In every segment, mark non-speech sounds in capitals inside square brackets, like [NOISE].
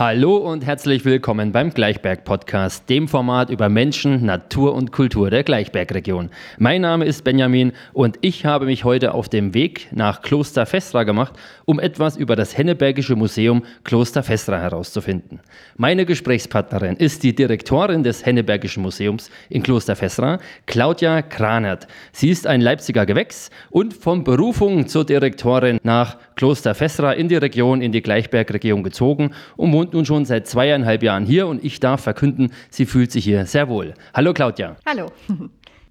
Hallo und herzlich willkommen beim Gleichberg Podcast, dem Format über Menschen, Natur und Kultur der Gleichbergregion. Mein Name ist Benjamin und ich habe mich heute auf dem Weg nach Kloster Festra gemacht, um etwas über das Hennebergische Museum Kloster Festra herauszufinden. Meine Gesprächspartnerin ist die Direktorin des Hennebergischen Museums in Kloster Festra, Claudia Kranert. Sie ist ein Leipziger Gewächs und von Berufung zur Direktorin nach Kloster Festra in die Region, in die Gleichbergregion gezogen und wohnt nun schon seit zweieinhalb Jahren hier und ich darf verkünden, sie fühlt sich hier sehr wohl. Hallo Claudia. Hallo. [LAUGHS]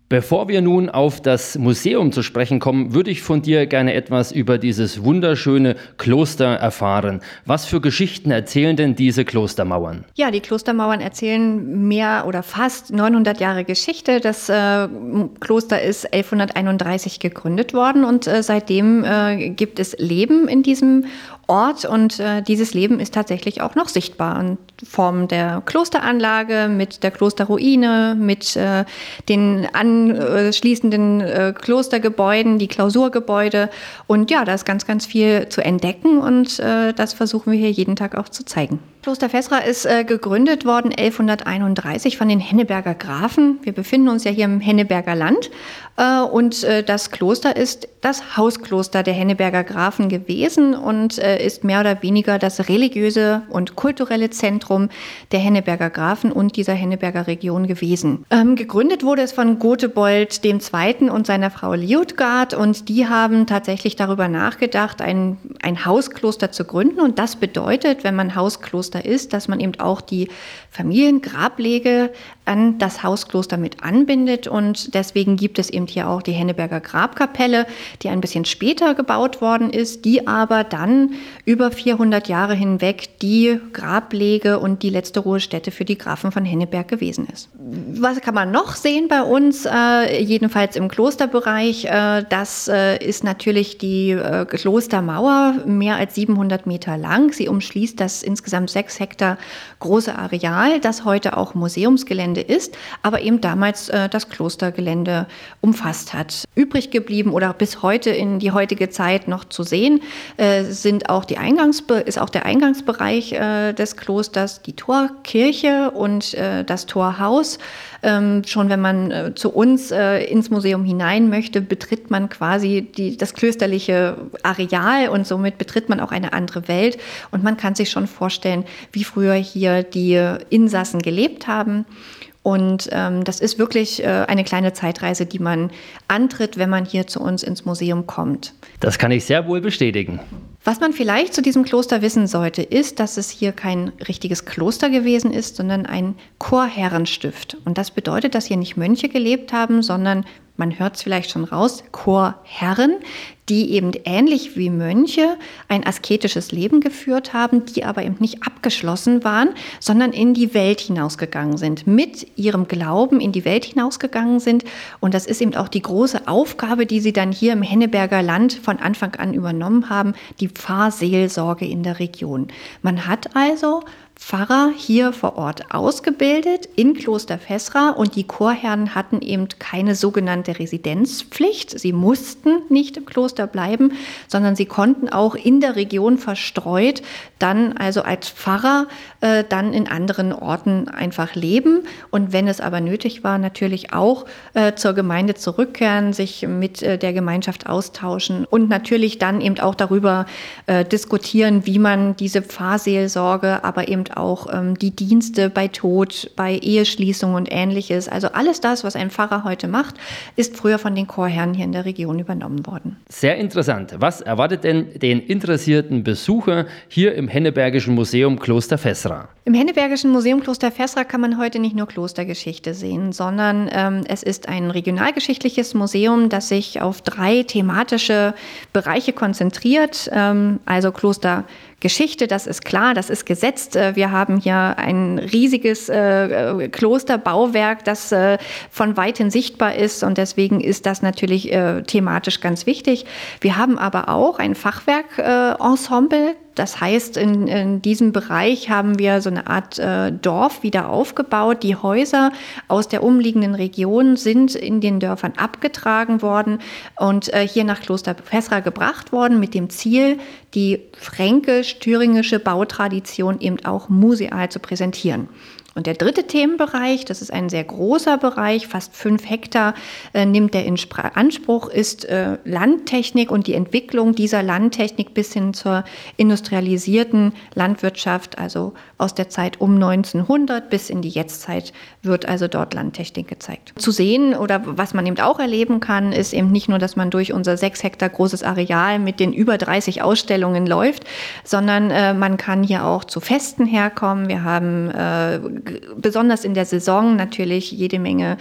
Bevor wir nun auf das Museum zu sprechen kommen, würde ich von dir gerne etwas über dieses wunderschöne Kloster erfahren. Was für Geschichten erzählen denn diese Klostermauern? Ja, die Klostermauern erzählen mehr oder fast 900 Jahre Geschichte. Das äh, Kloster ist 1131 gegründet worden und äh, seitdem äh, gibt es Leben in diesem Ort und äh, dieses Leben ist tatsächlich auch noch sichtbar in Form der Klosteranlage, mit der Klosterruine, mit äh, den anschließenden äh, Klostergebäuden, die Klausurgebäude und ja, da ist ganz, ganz viel zu entdecken und äh, das versuchen wir hier jeden Tag auch zu zeigen. Kloster Fesra ist äh, gegründet worden 1131 von den Henneberger Grafen. Wir befinden uns ja hier im Henneberger Land äh, und äh, das Kloster ist das Hauskloster der Henneberger Grafen gewesen und äh, ist mehr oder weniger das religiöse und kulturelle Zentrum der Henneberger Grafen und dieser Henneberger Region gewesen. Ähm, gegründet wurde es von Gotebold II. und seiner Frau Liutgard und die haben tatsächlich darüber nachgedacht, ein, ein Hauskloster zu gründen und das bedeutet, wenn man Hauskloster Hauskloster ist, dass man eben auch die Familiengrablege an das Hauskloster mit anbindet. Und deswegen gibt es eben hier auch die Henneberger Grabkapelle, die ein bisschen später gebaut worden ist, die aber dann über 400 Jahre hinweg die Grablege und die letzte Ruhestätte für die Grafen von Henneberg gewesen ist. Was kann man noch sehen bei uns, äh, jedenfalls im Klosterbereich? Äh, das äh, ist natürlich die äh, Klostermauer, mehr als 700 Meter lang. Sie umschließt das insgesamt sechs Hektar große Areal, das heute auch Museumsgelände ist, aber eben damals äh, das Klostergelände umfasst hat. Übrig geblieben oder bis heute in die heutige Zeit noch zu sehen, äh, sind auch die Eingangsbe ist auch der Eingangsbereich äh, des Klosters, die Torkirche und äh, das Torhaus. Ähm, schon wenn man äh, zu uns äh, ins Museum hinein möchte, betritt man quasi die, das klösterliche Areal und somit betritt man auch eine andere Welt. Und man kann sich schon vorstellen, wie früher hier die Insassen gelebt haben. Und ähm, das ist wirklich äh, eine kleine Zeitreise, die man antritt, wenn man hier zu uns ins Museum kommt. Das kann ich sehr wohl bestätigen. Was man vielleicht zu diesem Kloster wissen sollte, ist, dass es hier kein richtiges Kloster gewesen ist, sondern ein Chorherrenstift. Und das bedeutet, dass hier nicht Mönche gelebt haben, sondern man hört es vielleicht schon raus, Chorherren, die eben ähnlich wie Mönche ein asketisches Leben geführt haben, die aber eben nicht abgeschlossen waren, sondern in die Welt hinausgegangen sind, mit ihrem Glauben in die Welt hinausgegangen sind. Und das ist eben auch die große Aufgabe, die sie dann hier im Henneberger Land von Anfang an übernommen haben, die Pfarrseelsorge in der Region. Man hat also Pfarrer hier vor Ort ausgebildet in Kloster Fessra und die Chorherren hatten eben keine sogenannte Residenzpflicht. Sie mussten nicht im Kloster bleiben, sondern sie konnten auch in der Region verstreut dann also als Pfarrer äh, dann in anderen Orten einfach leben und wenn es aber nötig war, natürlich auch äh, zur Gemeinde zurückkehren, sich mit äh, der Gemeinschaft austauschen und natürlich dann eben auch darüber äh, diskutieren, wie man diese Pfarrseelsorge, aber eben auch ähm, die Dienste bei Tod, bei Eheschließung und ähnliches. Also alles das, was ein Pfarrer heute macht, ist früher von den Chorherren hier in der Region übernommen worden. Sehr interessant. Was erwartet denn den interessierten Besucher hier im Hennebergischen Museum Kloster Fessra? Im Hennebergischen Museum Kloster Fessra kann man heute nicht nur Klostergeschichte sehen, sondern ähm, es ist ein regionalgeschichtliches Museum, das sich auf drei thematische Bereiche konzentriert. Ähm, also Kloster Geschichte, das ist klar, das ist gesetzt. Äh, wir haben hier ein riesiges äh, Klosterbauwerk, das äh, von weitem sichtbar ist und deswegen ist das natürlich äh, thematisch ganz wichtig. Wir haben aber auch ein Fachwerkensemble, das heißt, in, in, diesem Bereich haben wir so eine Art äh, Dorf wieder aufgebaut. Die Häuser aus der umliegenden Region sind in den Dörfern abgetragen worden und äh, hier nach Kloster Fessra gebracht worden mit dem Ziel, die fränkisch-thüringische Bautradition eben auch museal zu präsentieren. Und der dritte Themenbereich, das ist ein sehr großer Bereich, fast fünf Hektar äh, nimmt der in Anspruch, ist äh, Landtechnik und die Entwicklung dieser Landtechnik bis hin zur industrialisierten Landwirtschaft, also aus der Zeit um 1900 bis in die Jetztzeit wird also dort Landtechnik gezeigt. Zu sehen oder was man eben auch erleben kann, ist eben nicht nur, dass man durch unser sechs Hektar großes Areal mit den über 30 Ausstellungen läuft, sondern äh, man kann hier auch zu Festen herkommen. Wir haben äh, besonders in der Saison natürlich jede Menge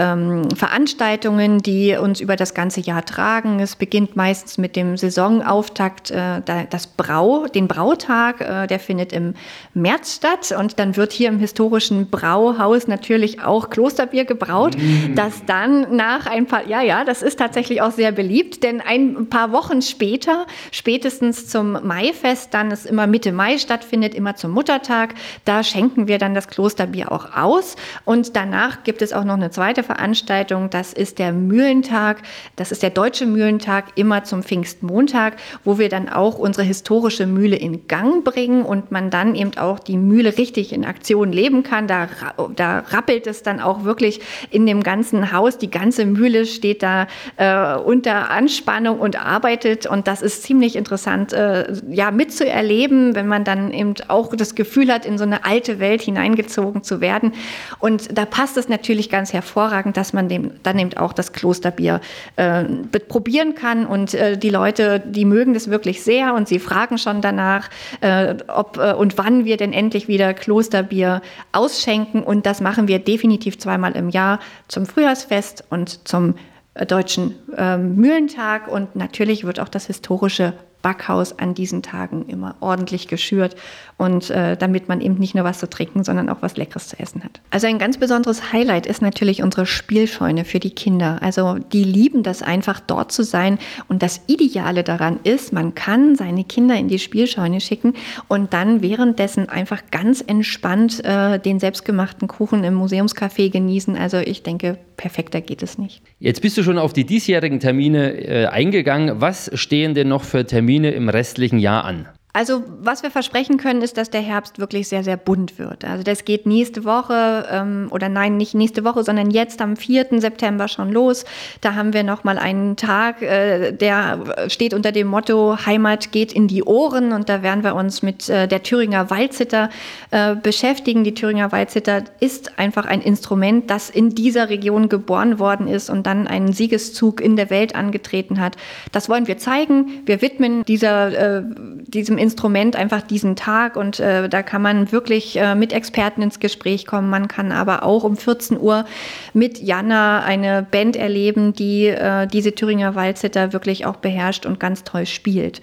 ähm, Veranstaltungen, die uns über das ganze Jahr tragen. Es beginnt meistens mit dem Saisonauftakt, äh, das Brau, den Brautag, äh, der findet im März statt und dann wird hier im historischen Brauhaus natürlich auch Klosterbier gebraut, mm. das dann nach ein paar, ja, ja, das ist tatsächlich auch sehr beliebt, denn ein paar Wochen später, spätestens zum Maifest, dann es immer Mitte Mai stattfindet, immer zum Muttertag, da schenken wir dann das Klosterbier auch aus und danach gibt es auch noch eine zweite Veranstaltung, das ist der Mühlentag, das ist der deutsche Mühlentag immer zum Pfingstmontag, wo wir dann auch unsere historische Mühle in Gang bringen und man dann eben auch die Mühle richtig in Aktion leben kann. Da, da rappelt es dann auch wirklich in dem ganzen Haus. Die ganze Mühle steht da äh, unter Anspannung und arbeitet und das ist ziemlich interessant, äh, ja, mitzuerleben, wenn man dann eben auch das Gefühl hat, in so eine alte Welt hineingezogen zu werden. Und da passt es natürlich ganz hervorragend hervorragend, dass man dem, dann eben auch das Klosterbier äh, probieren kann. Und äh, die Leute, die mögen das wirklich sehr und sie fragen schon danach, äh, ob äh, und wann wir denn endlich wieder Klosterbier ausschenken. Und das machen wir definitiv zweimal im Jahr zum Frühjahrsfest und zum äh, deutschen ähm, Mühlentag. Und natürlich wird auch das historische Backhaus an diesen Tagen immer ordentlich geschürt und äh, damit man eben nicht nur was zu trinken, sondern auch was Leckeres zu essen hat. Also ein ganz besonderes Highlight ist natürlich unsere Spielscheune für die Kinder. Also die lieben das einfach dort zu sein und das Ideale daran ist, man kann seine Kinder in die Spielscheune schicken und dann währenddessen einfach ganz entspannt äh, den selbstgemachten Kuchen im Museumscafé genießen. Also ich denke, perfekter geht es nicht. Jetzt bist du schon auf die diesjährigen Termine äh, eingegangen. Was stehen denn noch für Termine Termine im restlichen Jahr an? Also was wir versprechen können, ist, dass der Herbst wirklich sehr, sehr bunt wird. Also das geht nächste Woche ähm, oder nein, nicht nächste Woche, sondern jetzt am 4. September schon los. Da haben wir noch mal einen Tag, äh, der steht unter dem Motto Heimat geht in die Ohren und da werden wir uns mit äh, der Thüringer Waldzitter äh, beschäftigen. Die Thüringer Waldzitter ist einfach ein Instrument, das in dieser Region geboren worden ist und dann einen Siegeszug in der Welt angetreten hat. Das wollen wir zeigen. Wir widmen dieser, äh, diesem Instrument einfach diesen Tag und äh, da kann man wirklich äh, mit Experten ins Gespräch kommen. Man kann aber auch um 14 Uhr mit Jana eine Band erleben, die äh, diese Thüringer Waldzitter wirklich auch beherrscht und ganz toll spielt.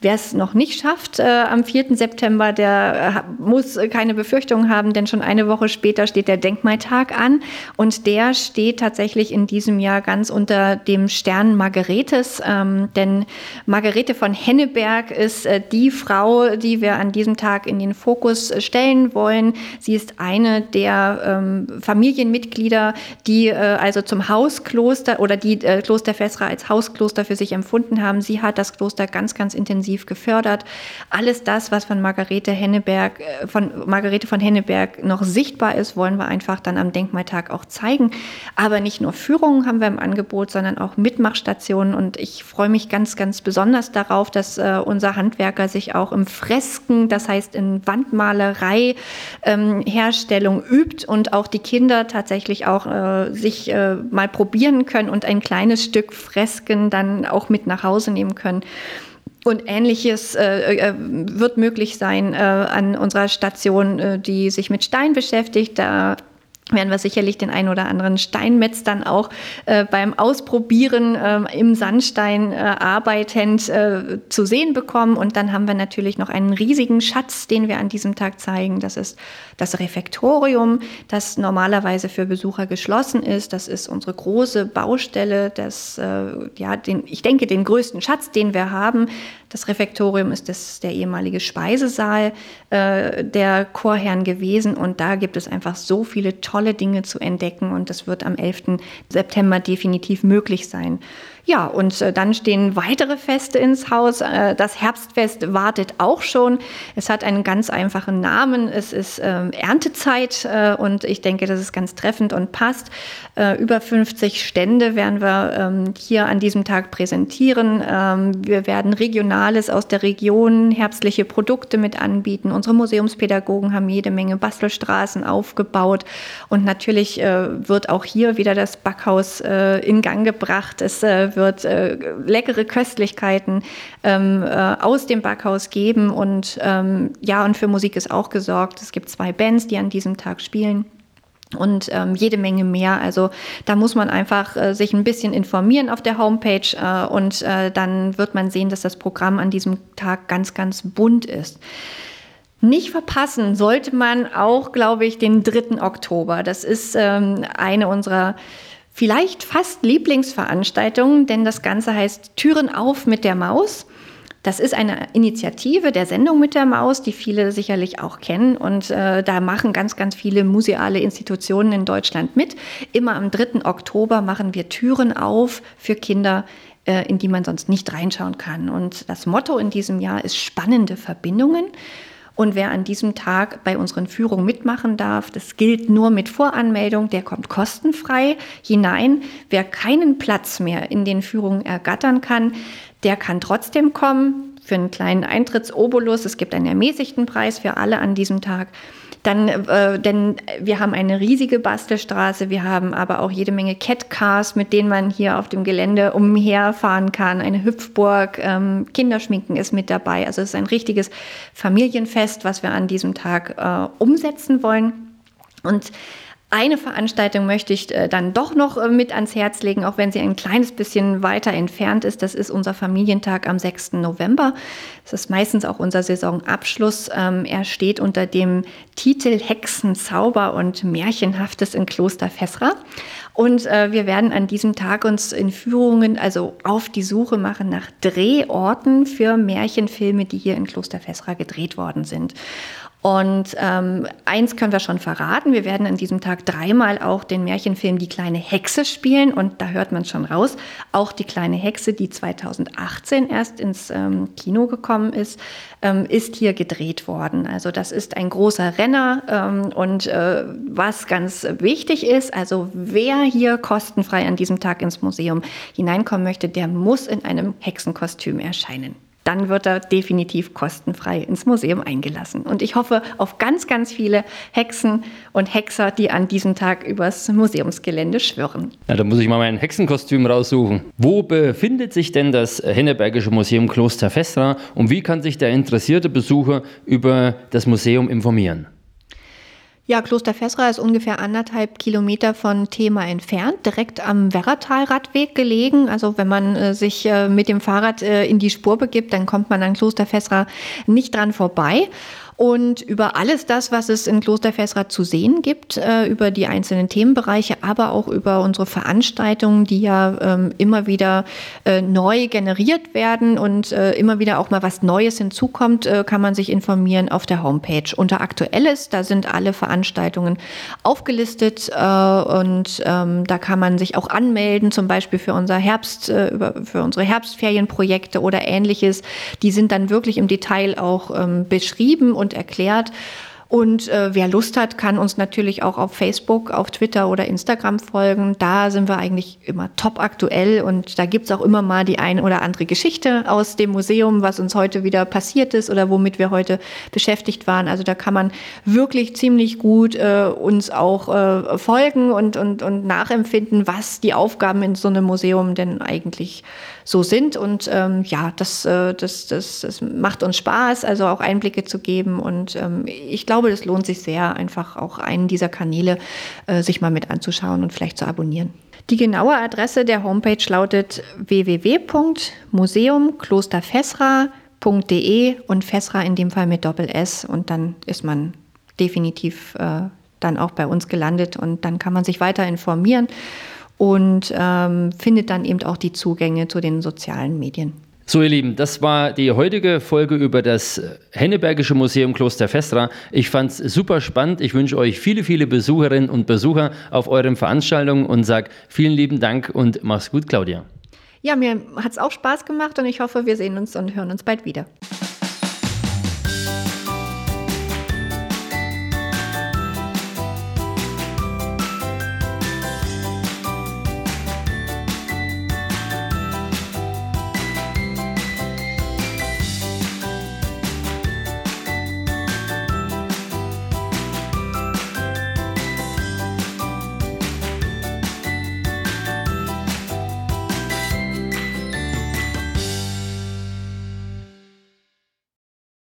Wer es noch nicht schafft äh, am 4. September, der äh, muss keine Befürchtungen haben, denn schon eine Woche später steht der Denkmaltag an und der steht tatsächlich in diesem Jahr ganz unter dem Stern Margaretes, ähm, denn Margarete von Henneberg ist äh, die Frau, die wir an diesem Tag in den Fokus stellen wollen. Sie ist eine der ähm, Familienmitglieder, die äh, also zum Hauskloster oder die äh, Kloster Fessra als Hauskloster für sich empfunden haben. Sie hat das Kloster ganz, ganz intensiv intensiv gefördert. Alles das, was von Margarete Henneberg, äh, von Margarete von Henneberg noch sichtbar ist, wollen wir einfach dann am Denkmaltag auch zeigen. Aber nicht nur Führungen haben wir im Angebot, sondern auch Mitmachstationen. Und ich freue mich ganz, ganz besonders darauf, dass äh, unser Handwerker sich auch im Fresken, das heißt in Wandmalerei, ähm, Herstellung übt und auch die Kinder tatsächlich auch äh, sich äh, mal probieren können und ein kleines Stück Fresken dann auch mit nach Hause nehmen können. Und ähnliches äh, äh, wird möglich sein äh, an unserer Station, äh, die sich mit Stein beschäftigt. Da werden wir sicherlich den einen oder anderen Steinmetz dann auch äh, beim Ausprobieren äh, im Sandstein äh, arbeitend äh, zu sehen bekommen. Und dann haben wir natürlich noch einen riesigen Schatz, den wir an diesem Tag zeigen. Das ist das Refektorium, das normalerweise für Besucher geschlossen ist. Das ist unsere große Baustelle, das, äh, ja, den, ich denke, den größten Schatz, den wir haben. Das Refektorium ist das, der ehemalige Speisesaal äh, der Chorherren gewesen. Und da gibt es einfach so viele tolle Dinge zu entdecken. Und das wird am 11. September definitiv möglich sein. Ja, und äh, dann stehen weitere Feste ins Haus. Äh, das Herbstfest wartet auch schon. Es hat einen ganz einfachen Namen. Es ist ähm, Erntezeit äh, und ich denke, das ist ganz treffend und passt. Über 50 Stände werden wir ähm, hier an diesem Tag präsentieren. Ähm, wir werden Regionales aus der Region, herbstliche Produkte mit anbieten. Unsere Museumspädagogen haben jede Menge Bastelstraßen aufgebaut und natürlich wird auch hier wieder das Backhaus in Gang gebracht. Es wird äh, leckere Köstlichkeiten ähm, äh, aus dem Backhaus geben. Und ähm, ja, und für Musik ist auch gesorgt. Es gibt zwei Bands, die an diesem Tag spielen und ähm, jede Menge mehr. Also da muss man einfach äh, sich ein bisschen informieren auf der Homepage äh, und äh, dann wird man sehen, dass das Programm an diesem Tag ganz, ganz bunt ist. Nicht verpassen sollte man auch, glaube ich, den 3. Oktober. Das ist ähm, eine unserer vielleicht fast Lieblingsveranstaltung, denn das Ganze heißt Türen auf mit der Maus. Das ist eine Initiative der Sendung mit der Maus, die viele sicherlich auch kennen. Und äh, da machen ganz, ganz viele museale Institutionen in Deutschland mit. Immer am 3. Oktober machen wir Türen auf für Kinder, äh, in die man sonst nicht reinschauen kann. Und das Motto in diesem Jahr ist spannende Verbindungen. Und wer an diesem Tag bei unseren Führungen mitmachen darf, das gilt nur mit Voranmeldung, der kommt kostenfrei hinein. Wer keinen Platz mehr in den Führungen ergattern kann, der kann trotzdem kommen für einen kleinen Eintrittsobolus. Es gibt einen ermäßigten Preis für alle an diesem Tag. Dann, äh, denn wir haben eine riesige Bastelstraße, wir haben aber auch jede Menge Catcars, mit denen man hier auf dem Gelände umherfahren kann, eine Hüpfburg, ähm, Kinderschminken ist mit dabei. Also es ist ein richtiges Familienfest, was wir an diesem Tag äh, umsetzen wollen. Und eine Veranstaltung möchte ich äh, dann doch noch äh, mit ans Herz legen, auch wenn sie ein kleines bisschen weiter entfernt ist. Das ist unser Familientag am 6. November. Das ist meistens auch unser Saisonabschluss. Ähm, er steht unter dem Titel Hexen, Zauber und Märchenhaftes in Kloster Fessra. Und äh, wir werden an diesem Tag uns in Führungen, also auf die Suche machen nach Drehorten für Märchenfilme, die hier in Kloster Fessra gedreht worden sind. Und ähm, eins können wir schon verraten, wir werden an diesem Tag dreimal auch den Märchenfilm Die kleine Hexe spielen. Und da hört man schon raus, auch die kleine Hexe, die 2018 erst ins ähm, Kino gekommen ist, ähm, ist hier gedreht worden. Also das ist ein großer Renner ähm, und äh, was ganz wichtig ist, also wer hier kostenfrei an diesem Tag ins Museum hineinkommen möchte, der muss in einem Hexenkostüm erscheinen dann wird er definitiv kostenfrei ins Museum eingelassen. Und ich hoffe auf ganz, ganz viele Hexen und Hexer, die an diesem Tag übers Museumsgelände schwirren. Ja, da muss ich mal mein Hexenkostüm raussuchen. Wo befindet sich denn das Hennebergische Museum Kloster Festra und wie kann sich der interessierte Besucher über das Museum informieren? Ja, Kloster Fessra ist ungefähr anderthalb Kilometer von Thema entfernt, direkt am Werratal-Radweg gelegen. Also wenn man äh, sich äh, mit dem Fahrrad äh, in die Spur begibt, dann kommt man an Kloster Fessra nicht dran vorbei und über alles das, was es in Kloster Fessra zu sehen gibt, äh, über die einzelnen Themenbereiche, aber auch über unsere Veranstaltungen, die ja ähm, immer wieder äh, neu generiert werden und äh, immer wieder auch mal was Neues hinzukommt, kann man sich informieren auf der Homepage. Unter Aktuelles, da sind alle Veranstaltungen aufgelistet und ähm, da kann man sich auch anmelden, zum Beispiel für unser Herbst, für unsere Herbstferienprojekte oder ähnliches. Die sind dann wirklich im Detail auch ähm, beschrieben und erklärt. Und äh, wer Lust hat, kann uns natürlich auch auf Facebook, auf Twitter oder Instagram folgen. Da sind wir eigentlich immer top aktuell und da gibt's auch immer mal die eine oder andere Geschichte aus dem Museum, was uns heute wieder passiert ist oder womit wir heute beschäftigt waren. Also da kann man wirklich ziemlich gut äh, uns auch äh, folgen und, und, und nachempfinden, was die Aufgaben in so einem Museum denn eigentlich so sind. Und ähm, ja, das, äh, das, das, das macht uns Spaß, also auch Einblicke zu geben. Und ähm, ich glaube, das lohnt sich sehr, einfach auch einen dieser Kanäle äh, sich mal mit anzuschauen und vielleicht zu abonnieren. Die genaue Adresse der Homepage lautet www.museumklosterfessra.de und Fessra in dem Fall mit Doppel S und dann ist man definitiv äh, dann auch bei uns gelandet und dann kann man sich weiter informieren und ähm, findet dann eben auch die Zugänge zu den sozialen Medien. So, ihr Lieben, das war die heutige Folge über das Hennebergische Museum Kloster Festra. Ich fand es super spannend. Ich wünsche euch viele, viele Besucherinnen und Besucher auf euren Veranstaltungen und sage vielen lieben Dank und mach's gut, Claudia. Ja, mir hat es auch Spaß gemacht und ich hoffe, wir sehen uns und hören uns bald wieder.